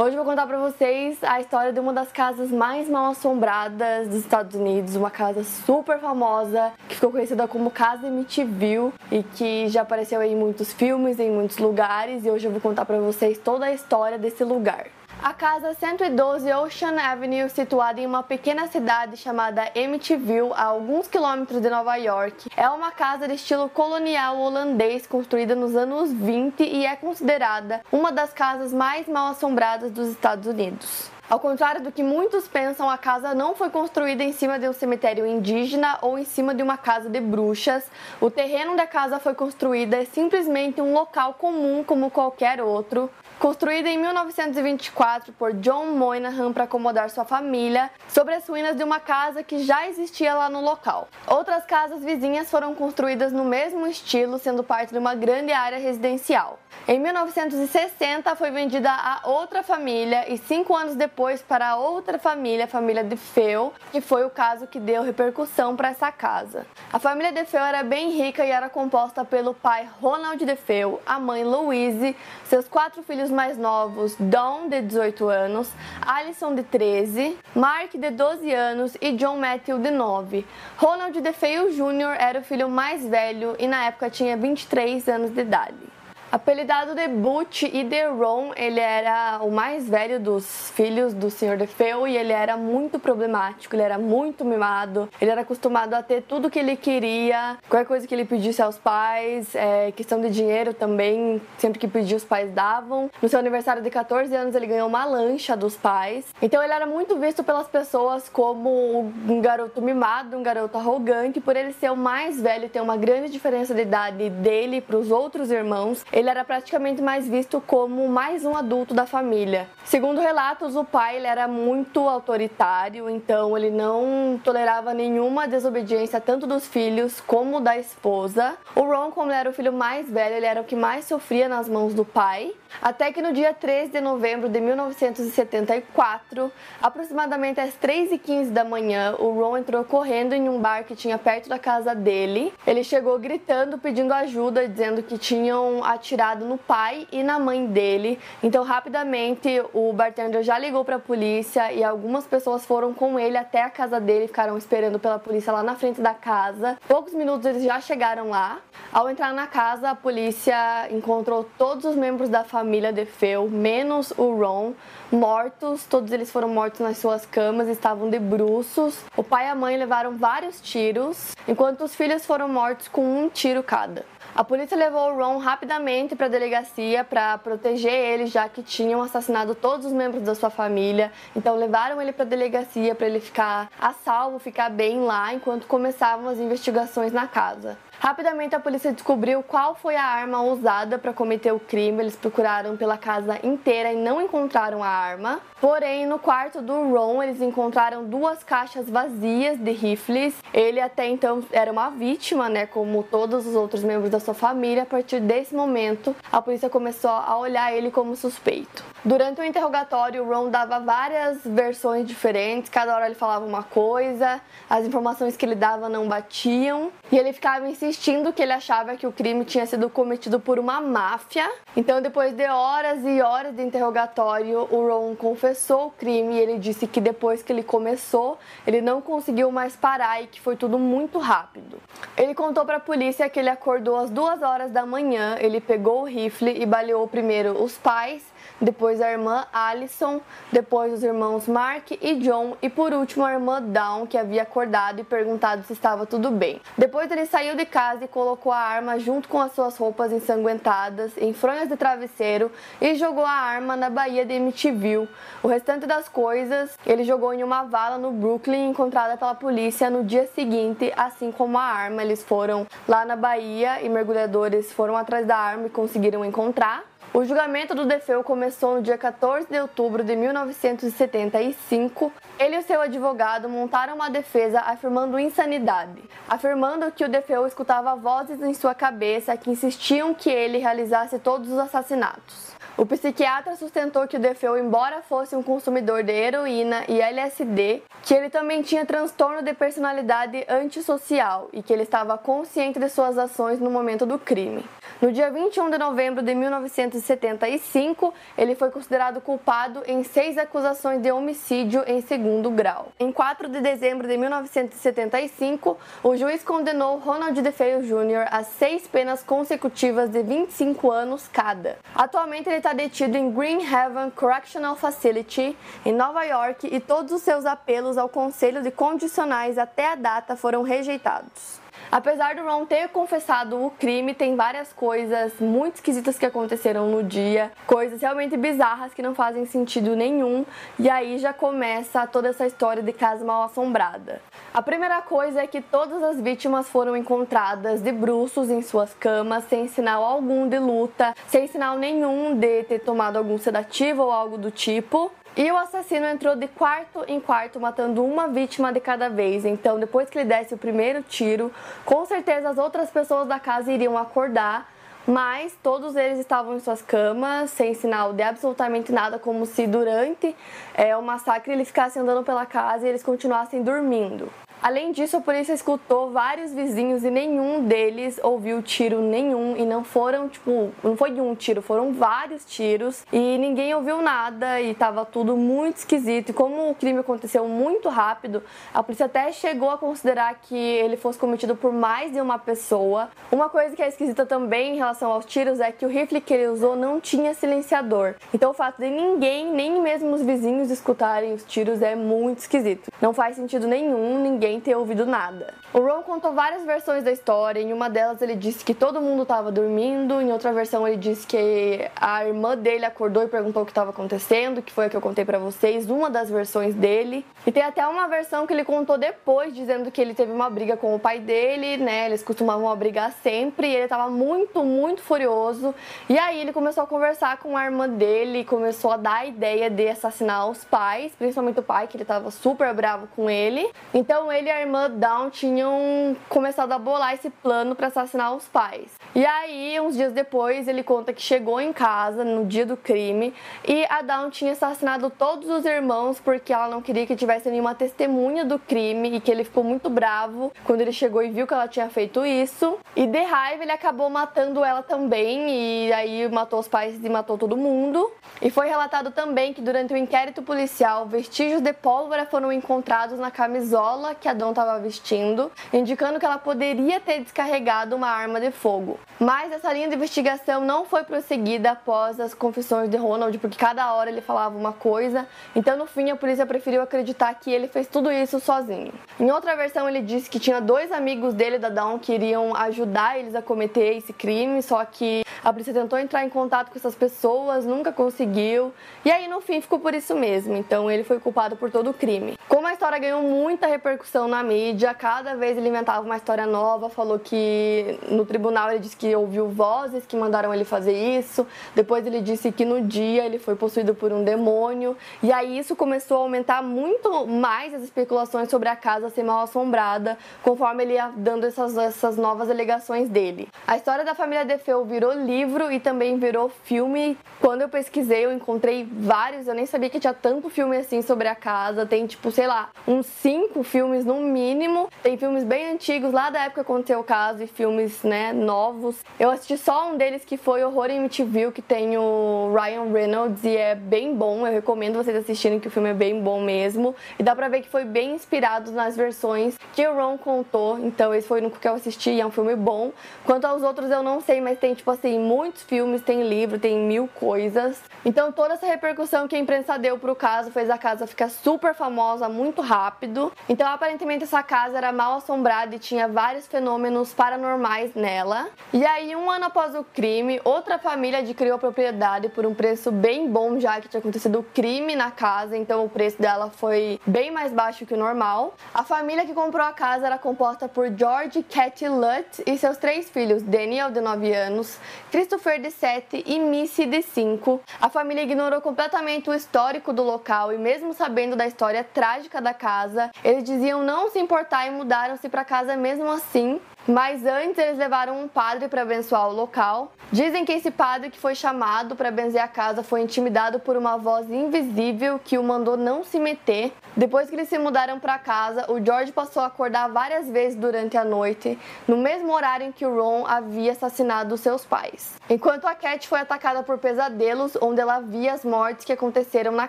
Hoje eu vou contar pra vocês a história de uma das casas mais mal assombradas dos Estados Unidos, uma casa super famosa que ficou conhecida como Casa Amityville e que já apareceu em muitos filmes, em muitos lugares, e hoje eu vou contar pra vocês toda a história desse lugar. A casa 112 Ocean Avenue, situada em uma pequena cidade chamada Amityville, a alguns quilômetros de Nova York, é uma casa de estilo colonial holandês construída nos anos 20 e é considerada uma das casas mais mal assombradas dos Estados Unidos. Ao contrário do que muitos pensam, a casa não foi construída em cima de um cemitério indígena ou em cima de uma casa de bruxas. O terreno da casa foi construída é simplesmente um local comum como qualquer outro. Construída em 1924 por John Moynihan para acomodar sua família, sobre as ruínas de uma casa que já existia lá no local. Outras casas vizinhas foram construídas no mesmo estilo, sendo parte de uma grande área residencial. Em 1960 foi vendida a outra família e cinco anos depois para outra família, a família de Feu, que foi o caso que deu repercussão para essa casa. A família de Feu era bem rica e era composta pelo pai Ronald de Feu, a mãe Louise, seus quatro filhos mais novos, Don de 18 anos, Alison de 13, Mark de 12 anos e John Matthew de 9. Ronald de Feu Jr. era o filho mais velho e na época tinha 23 anos de idade. Apelidado de Butch e de Ron, ele era o mais velho dos filhos do Sr. DeFeo e ele era muito problemático, ele era muito mimado, ele era acostumado a ter tudo que ele queria, qualquer coisa que ele pedisse aos pais, é, questão de dinheiro também, sempre que pedia os pais davam. No seu aniversário de 14 anos ele ganhou uma lancha dos pais, então ele era muito visto pelas pessoas como um garoto mimado, um garoto arrogante, por ele ser o mais velho, ter uma grande diferença de idade dele para os outros irmãos ele era praticamente mais visto como mais um adulto da família. Segundo relatos, o pai era muito autoritário, então ele não tolerava nenhuma desobediência tanto dos filhos como da esposa. O Ron, como ele era o filho mais velho, ele era o que mais sofria nas mãos do pai. Até que no dia 13 de novembro de 1974, aproximadamente às 3h15 da manhã, o Ron entrou correndo em um bar que tinha perto da casa dele. Ele chegou gritando, pedindo ajuda, dizendo que tinham atirado atirado no pai e na mãe dele. Então, rapidamente, o bartender já ligou para a polícia e algumas pessoas foram com ele até a casa dele, ficaram esperando pela polícia lá na frente da casa. Poucos minutos eles já chegaram lá. Ao entrar na casa, a polícia encontrou todos os membros da família de Feu, menos o Ron, mortos. Todos eles foram mortos nas suas camas, estavam de bruços. O pai e a mãe levaram vários tiros, enquanto os filhos foram mortos com um tiro cada. A polícia levou o Ron rapidamente para a delegacia para proteger ele, já que tinham assassinado todos os membros da sua família. Então levaram ele para a delegacia para ele ficar a salvo, ficar bem lá enquanto começavam as investigações na casa. Rapidamente a polícia descobriu qual foi a arma usada para cometer o crime. Eles procuraram pela casa inteira e não encontraram a arma. Porém, no quarto do Ron, eles encontraram duas caixas vazias de rifles. Ele até então era uma vítima, né, como todos os outros membros da sua família. A partir desse momento, a polícia começou a olhar ele como suspeito. Durante o interrogatório, o Ron dava várias versões diferentes, cada hora ele falava uma coisa, as informações que ele dava não batiam, e ele ficava insistindo que ele achava que o crime tinha sido cometido por uma máfia. Então, depois de horas e horas de interrogatório, o Ron confessou o crime e ele disse que depois que ele começou, ele não conseguiu mais parar e que foi tudo muito rápido. Ele contou para a polícia que ele acordou às duas horas da manhã, ele pegou o rifle e baleou primeiro os pais depois a irmã Alison, depois os irmãos Mark e John e por último a irmã Dawn, que havia acordado e perguntado se estava tudo bem. Depois ele saiu de casa e colocou a arma junto com as suas roupas ensanguentadas em fronhas de travesseiro e jogou a arma na Baía de Amityville. O restante das coisas ele jogou em uma vala no Brooklyn encontrada pela polícia no dia seguinte, assim como a arma. Eles foram lá na Bahia e mergulhadores foram atrás da arma e conseguiram encontrar. O julgamento do Defeu começou no dia 14 de outubro de 1975. Ele e seu advogado montaram uma defesa afirmando insanidade, afirmando que o Defeu escutava vozes em sua cabeça que insistiam que ele realizasse todos os assassinatos. O psiquiatra sustentou que o Defeu, embora fosse um consumidor de heroína e LSD, que ele também tinha transtorno de personalidade antissocial e que ele estava consciente de suas ações no momento do crime. No dia 21 de novembro de 1975, ele foi considerado culpado em seis acusações de homicídio em segundo grau. Em 4 de dezembro de 1975, o juiz condenou Ronald DeFeo Jr. a seis penas consecutivas de 25 anos cada. Atualmente, ele está detido em Green Haven Correctional Facility, em Nova York, e todos os seus apelos ao Conselho de Condicionais até a data foram rejeitados. Apesar do Ron ter confessado o crime, tem várias coisas muito esquisitas que aconteceram no dia, coisas realmente bizarras que não fazem sentido nenhum, e aí já começa toda essa história de casa mal assombrada. A primeira coisa é que todas as vítimas foram encontradas de bruços em suas camas, sem sinal algum de luta, sem sinal nenhum de ter tomado algum sedativo ou algo do tipo. E o assassino entrou de quarto em quarto, matando uma vítima de cada vez. Então, depois que ele desse o primeiro tiro, com certeza as outras pessoas da casa iriam acordar, mas todos eles estavam em suas camas, sem sinal de absolutamente nada, como se durante é, o massacre ele ficasse andando pela casa e eles continuassem dormindo. Além disso, a polícia escutou vários vizinhos e nenhum deles ouviu tiro nenhum e não foram, tipo, não foi um tiro, foram vários tiros e ninguém ouviu nada e tava tudo muito esquisito. E como o crime aconteceu muito rápido, a polícia até chegou a considerar que ele fosse cometido por mais de uma pessoa. Uma coisa que é esquisita também em relação aos tiros é que o rifle que ele usou não tinha silenciador. Então o fato de ninguém, nem mesmo os vizinhos escutarem os tiros é muito esquisito. Não faz sentido nenhum, ninguém ninguém ter ouvido nada. O Ron contou várias versões da história. Em uma delas ele disse que todo mundo estava dormindo, em outra versão ele disse que a irmã dele acordou e perguntou o que estava acontecendo, que foi a que eu contei para vocês, uma das versões dele. E tem até uma versão que ele contou depois, dizendo que ele teve uma briga com o pai dele, né? Eles costumavam brigar sempre e ele estava muito, muito furioso. E aí ele começou a conversar com a irmã dele, começou a dar a ideia de assassinar os pais, principalmente o pai, que ele estava super bravo com ele. Então ele ele e a irmã Dawn tinham começado a bolar esse plano para assassinar os pais. E aí, uns dias depois, ele conta que chegou em casa no dia do crime e a Dawn tinha assassinado todos os irmãos porque ela não queria que tivesse nenhuma testemunha do crime e que ele ficou muito bravo quando ele chegou e viu que ela tinha feito isso. E de raiva, ele acabou matando ela também e aí matou os pais e matou todo mundo. E foi relatado também que durante o inquérito policial, vestígios de pólvora foram encontrados na camisola que a Dawn estava vestindo, indicando que ela poderia ter descarregado uma arma de fogo. Mas essa linha de investigação não foi prosseguida após as confissões de Ronald, porque cada hora ele falava uma coisa. Então, no fim, a polícia preferiu acreditar que ele fez tudo isso sozinho. Em outra versão, ele disse que tinha dois amigos dele da Dawn que iriam ajudar eles a cometer esse crime, só que a polícia tentou entrar em contato com essas pessoas, nunca conseguiu. E aí, no fim, ficou por isso mesmo. Então, ele foi culpado por todo o crime. Como a história ganhou muita repercussão na mídia, cada vez ele inventava uma história nova, falou que no tribunal ele disse que ouviu vozes que mandaram ele fazer isso. Depois ele disse que no dia ele foi possuído por um demônio. E aí isso começou a aumentar muito mais as especulações sobre a casa ser mal assombrada, conforme ele ia dando essas, essas novas alegações dele. A história da família Defeu virou livro e também virou filme. Quando eu pesquisei, eu encontrei vários, eu nem sabia que tinha tanto filme assim sobre a casa. Tem, tipo, sei lá, uns cinco filmes no mínimo. Tem filmes bem antigos, lá da época que aconteceu o caso, e filmes, né, novos. Eu assisti só um deles que foi Horror em MTV, que tem o Ryan Reynolds, e é bem bom. Eu recomendo vocês assistirem, que o filme é bem bom mesmo. E dá pra ver que foi bem inspirado nas versões que o Ron contou. Então, esse foi o único que eu assisti, e é um filme bom. Quanto aos outros, eu não sei, mas tem, tipo assim, muitos filmes, tem livro, tem mil coisas. Então toda essa repercussão que a imprensa deu pro caso fez a casa ficar super famosa muito rápido. Então aparentemente essa casa era mal assombrada e tinha vários fenômenos paranormais nela. E aí um ano após o crime, outra família adquiriu a propriedade por um preço bem bom já que tinha acontecido o crime na casa, então o preço dela foi bem mais baixo que o normal. A família que comprou a casa era composta por George Cathy Lutt e seus três filhos, Daniel de 9 anos, Christopher de 7 e Missy de 5. A família ignorou completamente o histórico do local e mesmo sabendo da história trágica da casa, eles diziam não se importar e mudaram-se para casa mesmo assim. Mas antes eles levaram um padre para abençoar o local. Dizem que esse padre que foi chamado para benzer a casa foi intimidado por uma voz invisível que o mandou não se meter. Depois que eles se mudaram para casa, o George passou a acordar várias vezes durante a noite, no mesmo horário em que o Ron havia assassinado seus pais. Enquanto a Cat foi atacada por pesadelos, onde ela via as mortes que aconteceram na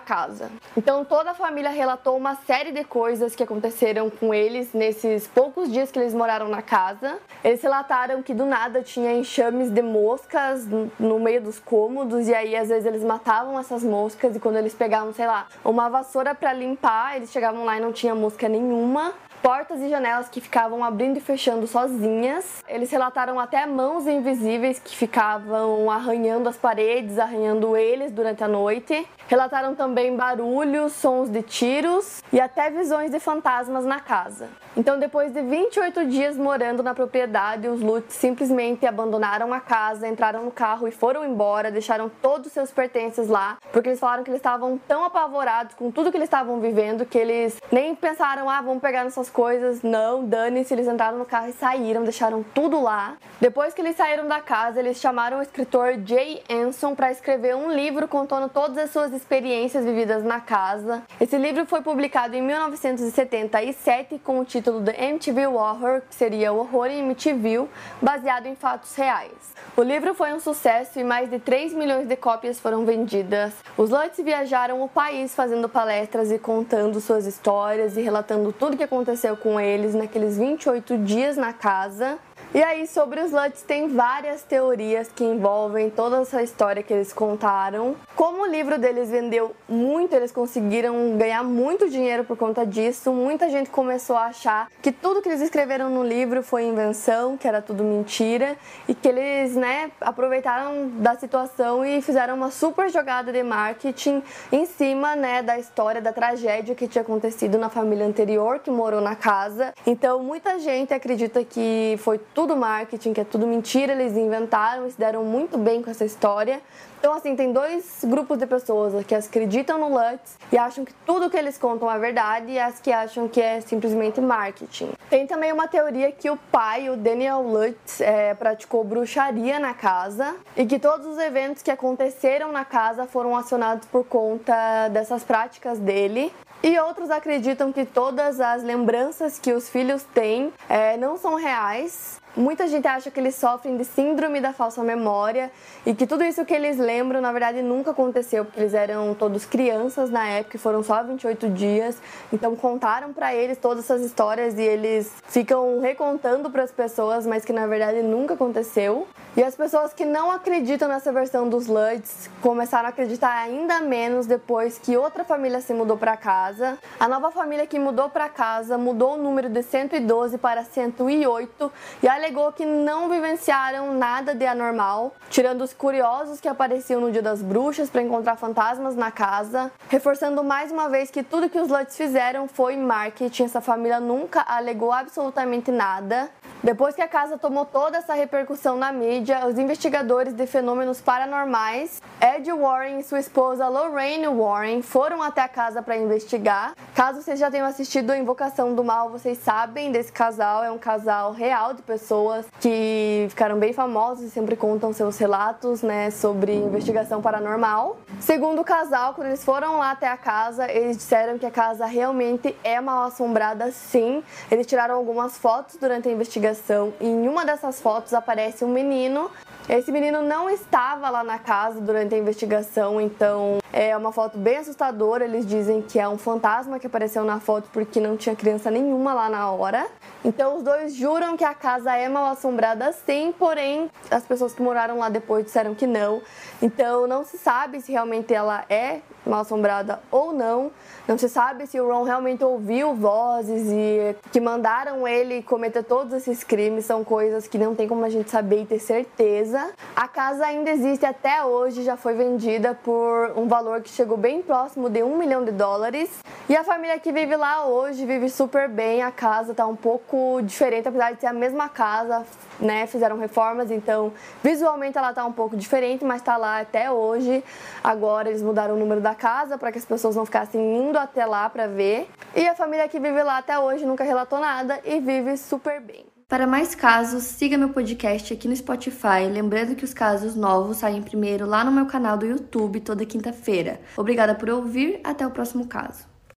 casa. Então toda a família relatou uma série de coisas que aconteceram com eles nesses poucos dias que eles moraram na casa. Eles relataram que do nada tinha enxames de moscas no meio dos cômodos e aí às vezes eles matavam essas moscas e quando eles pegavam, sei lá, uma vassoura para limpar, eles chegavam lá e não tinha mosca nenhuma portas e janelas que ficavam abrindo e fechando sozinhas. Eles relataram até mãos invisíveis que ficavam arranhando as paredes, arranhando eles durante a noite. Relataram também barulhos, sons de tiros e até visões de fantasmas na casa. Então, depois de 28 dias morando na propriedade, os Lutz simplesmente abandonaram a casa, entraram no carro e foram embora, deixaram todos os seus pertences lá, porque eles falaram que eles estavam tão apavorados com tudo que eles estavam vivendo que eles nem pensaram, ah, vamos pegar nossas coisas. Não, dane-se, eles entraram no carro e saíram, deixaram tudo lá. Depois que eles saíram da casa, eles chamaram o escritor Jay Anson para escrever um livro contando todas as suas experiências vividas na casa. Esse livro foi publicado em 1977 com o título The MTV Horror, que seria o horror em MTV, baseado em fatos reais. O livro foi um sucesso e mais de 3 milhões de cópias foram vendidas. Os Lutz viajaram o país fazendo palestras e contando suas histórias e relatando tudo que aconteceu aconteceu com eles naqueles 28 dias na casa e aí, sobre os Lutz, tem várias teorias que envolvem toda essa história que eles contaram. Como o livro deles vendeu muito, eles conseguiram ganhar muito dinheiro por conta disso. Muita gente começou a achar que tudo que eles escreveram no livro foi invenção, que era tudo mentira, e que eles, né, aproveitaram da situação e fizeram uma super jogada de marketing em cima, né, da história da tragédia que tinha acontecido na família anterior que morou na casa. Então, muita gente acredita que foi tudo tudo marketing, que é tudo mentira, eles inventaram e se deram muito bem com essa história. Então, assim, tem dois grupos de pessoas que acreditam no Lutz e acham que tudo que eles contam é verdade e as que acham que é simplesmente marketing. Tem também uma teoria que o pai, o Daniel Lutz, é, praticou bruxaria na casa e que todos os eventos que aconteceram na casa foram acionados por conta dessas práticas dele. E outros acreditam que todas as lembranças que os filhos têm é, não são reais Muita gente acha que eles sofrem de síndrome da falsa memória e que tudo isso que eles lembram, na verdade, nunca aconteceu, porque eles eram todos crianças na época e foram só 28 dias. Então contaram para eles todas essas histórias e eles ficam recontando para as pessoas, mas que na verdade nunca aconteceu. E as pessoas que não acreditam nessa versão dos Luds começaram a acreditar ainda menos depois que outra família se mudou para casa. A nova família que mudou para casa mudou o número de 112 para 108 e alegou que não vivenciaram nada de anormal, tirando os curiosos que apareciam no Dia das Bruxas para encontrar fantasmas na casa, reforçando mais uma vez que tudo que os Luds fizeram foi marketing. Essa família nunca alegou absolutamente nada. Depois que a casa tomou toda essa repercussão na mídia, os investigadores de fenômenos paranormais, Ed Warren e sua esposa Lorraine Warren, foram até a casa para investigar. Caso vocês já tenham assistido a Invocação do Mal, vocês sabem desse casal. É um casal real de pessoas que ficaram bem famosos e sempre contam seus relatos né, sobre investigação paranormal. Segundo o casal, quando eles foram lá até a casa, eles disseram que a casa realmente é mal assombrada, sim. Eles tiraram algumas fotos durante a investigação. E em uma dessas fotos aparece um menino. Esse menino não estava lá na casa durante a investigação, então é uma foto bem assustadora. Eles dizem que é um fantasma que apareceu na foto porque não tinha criança nenhuma lá na hora. Então os dois juram que a casa é mal assombrada sim, porém as pessoas que moraram lá depois disseram que não. Então não se sabe se realmente ela é mal assombrada ou não. Não se sabe se o Ron realmente ouviu vozes e que mandaram ele cometer todos esses crimes. São coisas que não tem como a gente saber e ter certeza. A casa ainda existe até hoje, já foi vendida por um valor que chegou bem próximo de um milhão de dólares. E a família que vive lá hoje vive super bem. A casa tá um pouco diferente, apesar de ser a mesma casa, né? Fizeram reformas, então visualmente ela tá um pouco diferente, mas tá lá até hoje. Agora eles mudaram o número da casa para que as pessoas não ficassem indo até lá para ver. E a família que vive lá até hoje nunca relatou nada e vive super bem. Para mais casos, siga meu podcast aqui no Spotify. Lembrando que os casos novos saem primeiro lá no meu canal do YouTube toda quinta-feira. Obrigada por ouvir, até o próximo caso.